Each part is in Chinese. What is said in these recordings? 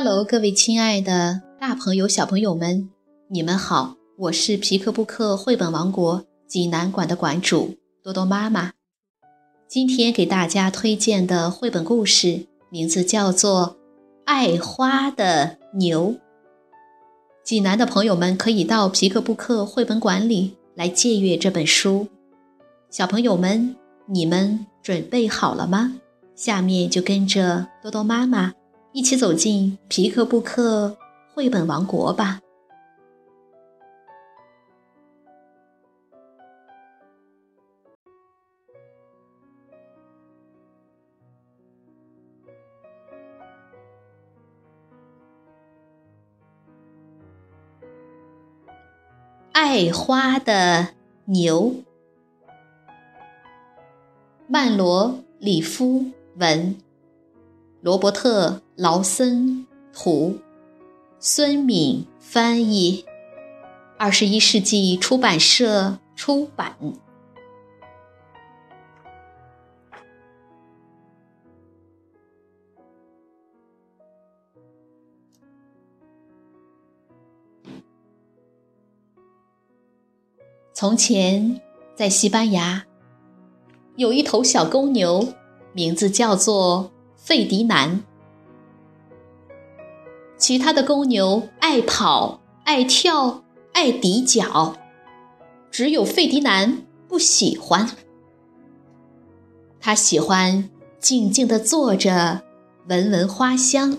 Hello，各位亲爱的大朋友、小朋友们，你们好！我是皮克布克绘本王国济南馆的馆主多多妈妈。今天给大家推荐的绘本故事名字叫做《爱花的牛》。济南的朋友们可以到皮克布克绘本馆里来借阅这本书。小朋友们，你们准备好了吗？下面就跟着多多妈妈一起走进皮克布克绘本王国吧。爱花的牛，曼罗里夫文，罗伯特·劳森图，孙敏翻译，二十一世纪出版社出版。从前，在西班牙，有一头小公牛，名字叫做费迪南。其他的公牛爱跑、爱跳、爱抵脚，只有费迪南不喜欢。他喜欢静静地坐着，闻闻花香。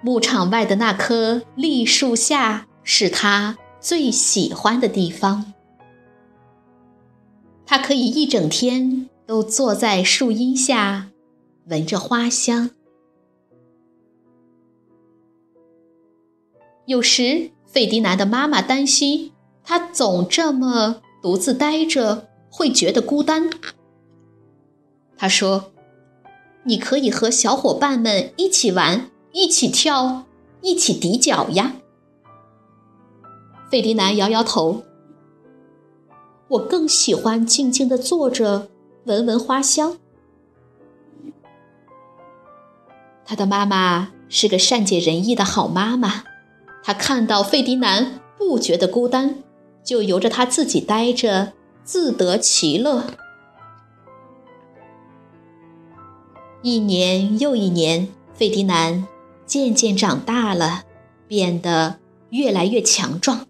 牧场外的那棵栗树下，是他。最喜欢的地方，他可以一整天都坐在树荫下，闻着花香。有时，费迪南的妈妈担心他总这么独自呆着，会觉得孤单。他说：“你可以和小伙伴们一起玩，一起跳，一起抵脚呀。”费迪南摇摇头：“我更喜欢静静的坐着，闻闻花香。”他的妈妈是个善解人意的好妈妈，她看到费迪南不觉得孤单，就由着他自己待着，自得其乐。一年又一年，费迪南渐渐长大了，变得越来越强壮。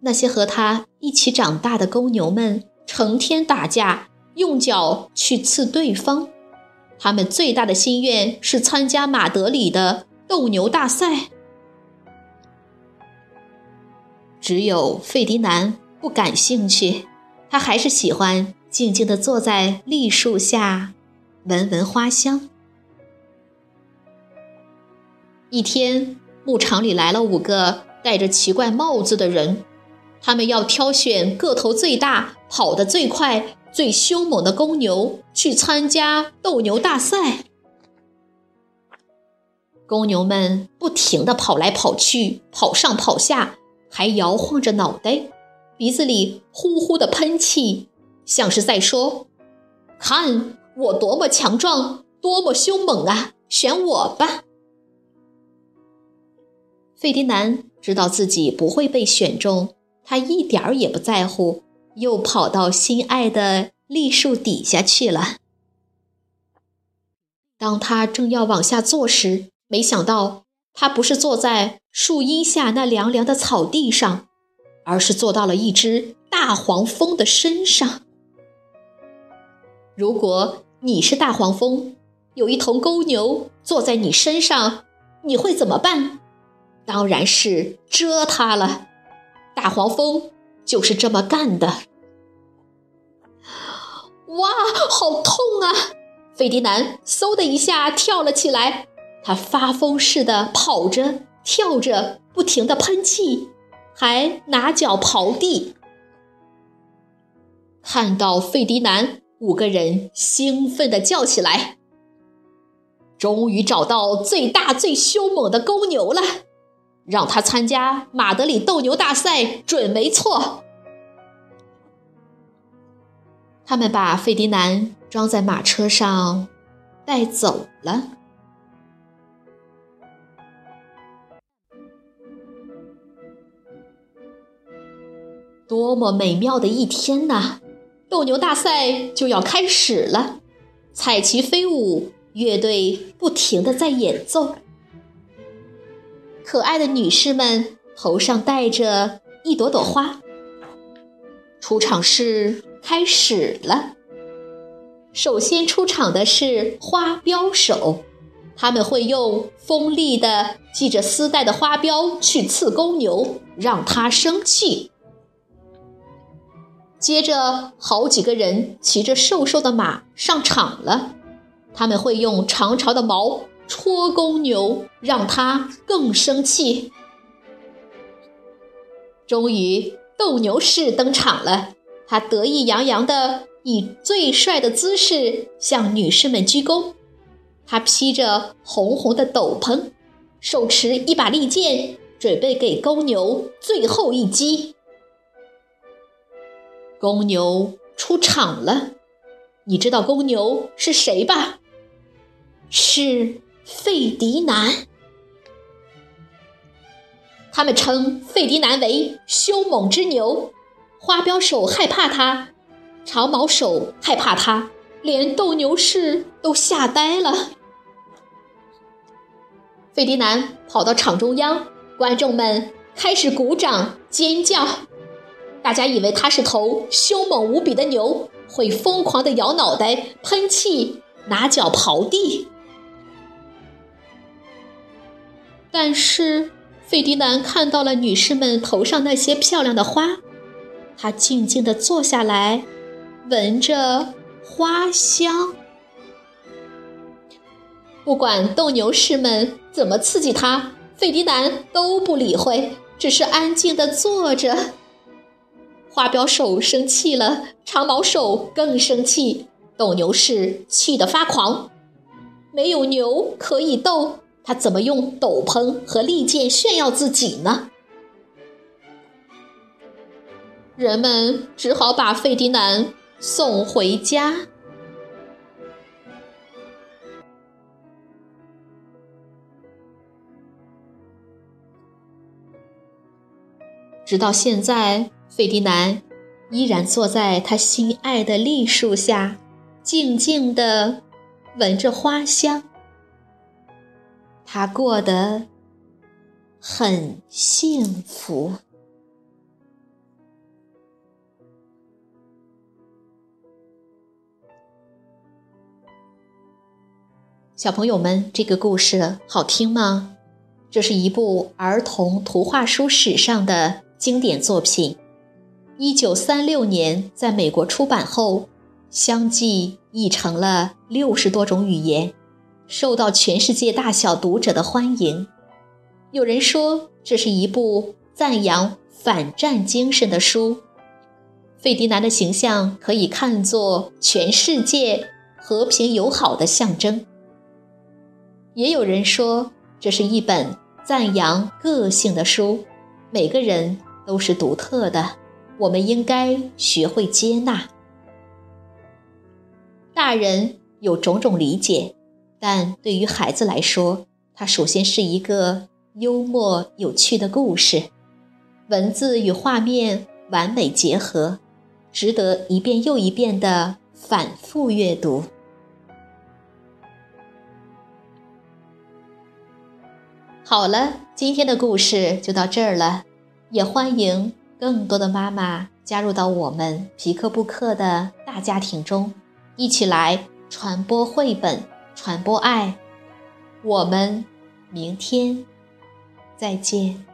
那些和他一起长大的公牛们成天打架，用脚去刺对方。他们最大的心愿是参加马德里的斗牛大赛。只有费迪南不感兴趣，他还是喜欢静静地坐在栗树下，闻闻花香。一天，牧场里来了五个戴着奇怪帽子的人。他们要挑选个头最大、跑得最快、最凶猛的公牛去参加斗牛大赛。公牛们不停地跑来跑去，跑上跑下，还摇晃着脑袋，鼻子里呼呼的喷气，像是在说：“看我多么强壮，多么凶猛啊！选我吧！”费迪南知道自己不会被选中。他一点儿也不在乎，又跑到心爱的栗树底下去了。当他正要往下坐时，没想到他不是坐在树荫下那凉凉的草地上，而是坐到了一只大黄蜂的身上。如果你是大黄蜂，有一头公牛坐在你身上，你会怎么办？当然是蛰它了。大黄蜂就是这么干的。哇，好痛啊！费迪南嗖的一下跳了起来，他发疯似的跑着、跳着，不停的喷气，还拿脚刨地。看到费迪南，五个人兴奋的叫起来：“终于找到最大、最凶猛的公牛了！”让他参加马德里斗牛大赛准没错。他们把费迪南装在马车上，带走了。多么美妙的一天呐！斗牛大赛就要开始了，彩旗飞舞，乐队不停的在演奏。可爱的女士们头上戴着一朵朵花。出场式开始了。首先出场的是花镖手，他们会用锋利的系着丝带的花镖去刺公牛，让它生气。接着，好几个人骑着瘦瘦的马上场了，他们会用长长的矛戳公牛，让他更生气。终于，斗牛士登场了，他得意洋洋地以最帅的姿势向女士们鞠躬。他披着红红的斗篷，手持一把利剑，准备给公牛最后一击。公牛出场了，你知道公牛是谁吧？是费迪南。他们称费迪南为凶猛之牛，花标手害怕他，长矛手害怕他，连斗牛士都吓呆了。费迪南跑到场中央，观众们开始鼓掌尖叫。大家以为他是头凶猛无比的牛，会疯狂的摇脑袋、喷气、拿脚刨地。但是费迪南看到了女士们头上那些漂亮的花，他静静地坐下来，闻着花香。不管斗牛士们怎么刺激他，费迪南都不理会，只是安静地坐着。花镖手生气了，长矛手更生气，斗牛士气得发狂。没有牛可以斗，他怎么用斗篷和利剑炫耀自己呢？人们只好把费迪南送回家。直到现在。费迪南依然坐在他心爱的栗树下，静静地闻着花香。他过得很幸福。小朋友们，这个故事好听吗？这是一部儿童图画书史上的经典作品。一九三六年在美国出版后，相继译成了六十多种语言，受到全世界大小读者的欢迎。有人说，这是一部赞扬反战精神的书。费迪南的形象可以看作全世界和平友好的象征。也有人说，这是一本赞扬个性的书。每个人都是独特的。我们应该学会接纳。大人有种种理解，但对于孩子来说，它首先是一个幽默有趣的故事，文字与画面完美结合，值得一遍又一遍的反复阅读。好了，今天的故事就到这儿了，也欢迎。更多的妈妈加入到我们皮克布克的大家庭中，一起来传播绘本，传播爱。我们明天再见。